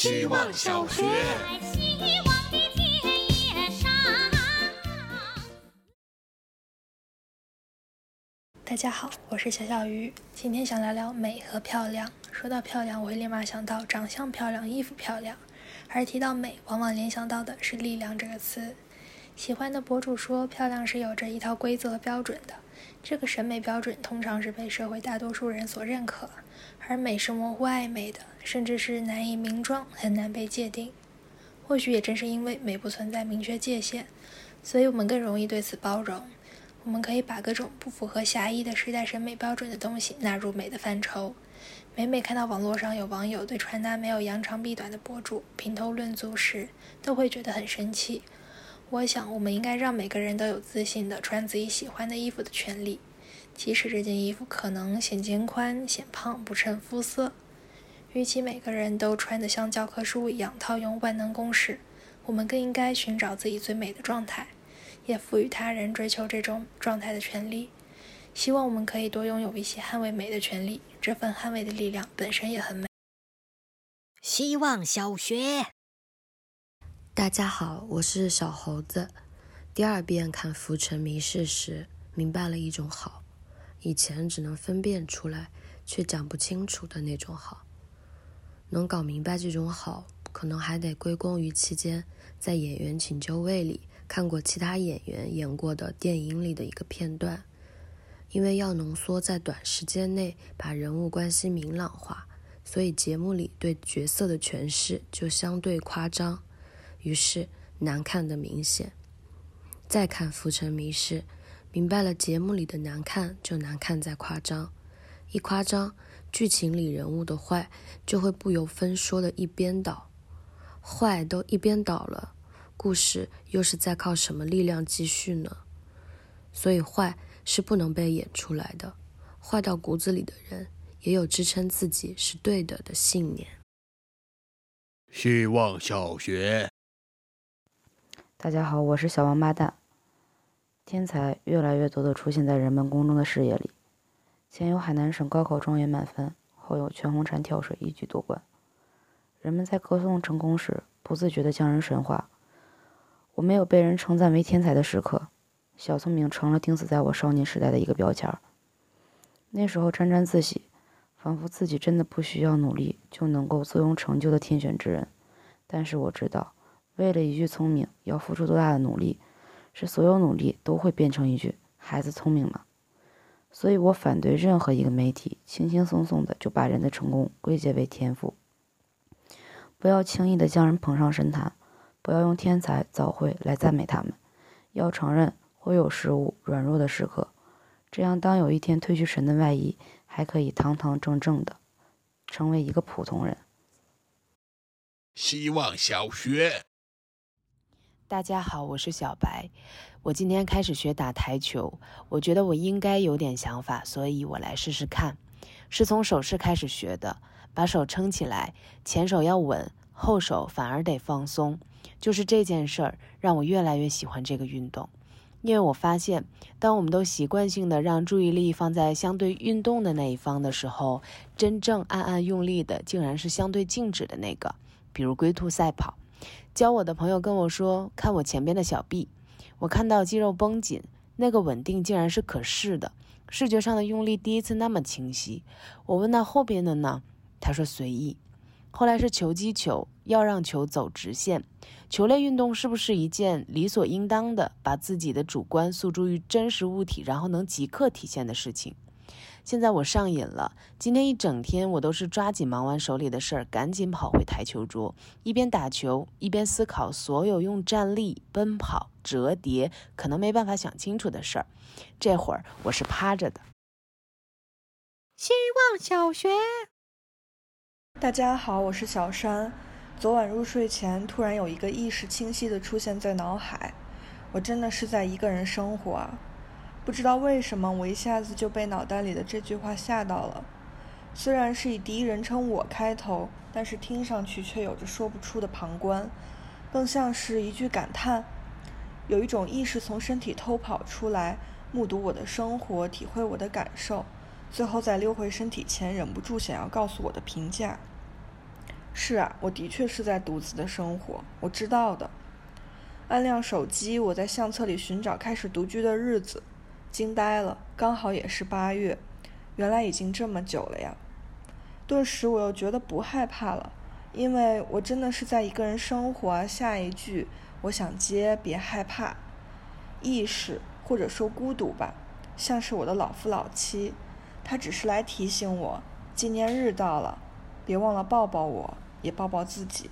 希望小学。大家好，我是小小鱼，今天想聊聊美和漂亮。说到漂亮，我会立马想到长相漂亮、衣服漂亮，而提到美，往往联想到的是力量这个词。喜欢的博主说，漂亮是有着一套规则和标准的，这个审美标准通常是被社会大多数人所认可，而美是模糊暧昧的，甚至是难以名状，很难被界定。或许也正是因为美不存在明确界限，所以我们更容易对此包容。我们可以把各种不符合狭义的时代审美标准的东西纳入美的范畴。每每看到网络上有网友对穿搭没有扬长避短的博主评头论足时，都会觉得很生气。我想，我们应该让每个人都有自信的穿自己喜欢的衣服的权利，即使这件衣服可能显肩宽、显胖、不衬肤色。与其每个人都穿得像教科书一样套用万能公式，我们更应该寻找自己最美的状态。也赋予他人追求这种状态的权利。希望我们可以多拥有一些捍卫美的权利，这份捍卫的力量本身也很美。希望小学，大家好，我是小猴子。第二遍看《浮沉迷事》时，明白了一种好，以前只能分辨出来却讲不清楚的那种好。能搞明白这种好，可能还得归功于期间在演员请就位里。看过其他演员演过的电影里的一个片段，因为要浓缩在短时间内把人物关系明朗化，所以节目里对角色的诠释就相对夸张，于是难看的明显。再看《浮沉迷失》，明白了节目里的难看就难看在夸张，一夸张，剧情里人物的坏就会不由分说的一边倒，坏都一边倒了。故事又是在靠什么力量继续呢？所以坏是不能被演出来的。坏到骨子里的人，也有支撑自己是对的的信念。希望小学，大家好，我是小王八蛋。天才越来越多的出现在人们公众的视野里。前有海南省高考状元满分，后有全红婵跳水一举夺冠。人们在歌颂成功时，不自觉地将人神化。我没有被人称赞为天才的时刻，小聪明成了钉死在我少年时代的一个标签儿。那时候沾沾自喜，仿佛自己真的不需要努力就能够坐拥成就的天选之人。但是我知道，为了一句聪明要付出多大的努力，是所有努力都会变成一句“孩子聪明吗？”所以我反对任何一个媒体轻轻松松的就把人的成功归结为天赋。不要轻易的将人捧上神坛。不要用天才早慧来赞美他们，要承认会有失误、软弱的时刻，这样当有一天褪去神的外衣，还可以堂堂正正的成为一个普通人。希望小学，大家好，我是小白，我今天开始学打台球，我觉得我应该有点想法，所以我来试试看，是从手势开始学的，把手撑起来，前手要稳。后手反而得放松，就是这件事儿让我越来越喜欢这个运动，因为我发现，当我们都习惯性的让注意力放在相对运动的那一方的时候，真正暗暗用力的竟然是相对静止的那个。比如龟兔赛跑，教我的朋友跟我说，看我前边的小臂，我看到肌肉绷紧，那个稳定竟然是可视的，视觉上的用力第一次那么清晰。我问那后边的呢？他说随意。后来是球击球，要让球走直线。球类运动是不是一件理所应当的，把自己的主观诉诸于真实物体，然后能即刻体现的事情？现在我上瘾了，今天一整天我都是抓紧忙完手里的事儿，赶紧跑回台球桌，一边打球一边思考所有用站立、奔跑、折叠可能没办法想清楚的事儿。这会儿我是趴着的。希望小学。大家好，我是小山。昨晚入睡前，突然有一个意识清晰的出现在脑海，我真的是在一个人生活啊！不知道为什么，我一下子就被脑袋里的这句话吓到了。虽然是以第一人称我开头，但是听上去却有着说不出的旁观，更像是一句感叹。有一种意识从身体偷跑出来，目睹我的生活，体会我的感受，最后在溜回身体前，忍不住想要告诉我的评价。是啊，我的确是在独自的生活，我知道的。按亮手机，我在相册里寻找开始独居的日子，惊呆了，刚好也是八月，原来已经这么久了呀。顿时我又觉得不害怕了，因为我真的是在一个人生活。下一句我想接，别害怕，意识或者说孤独吧，像是我的老夫老妻，他只是来提醒我，纪念日到了。别忘了抱抱我，也抱抱自己。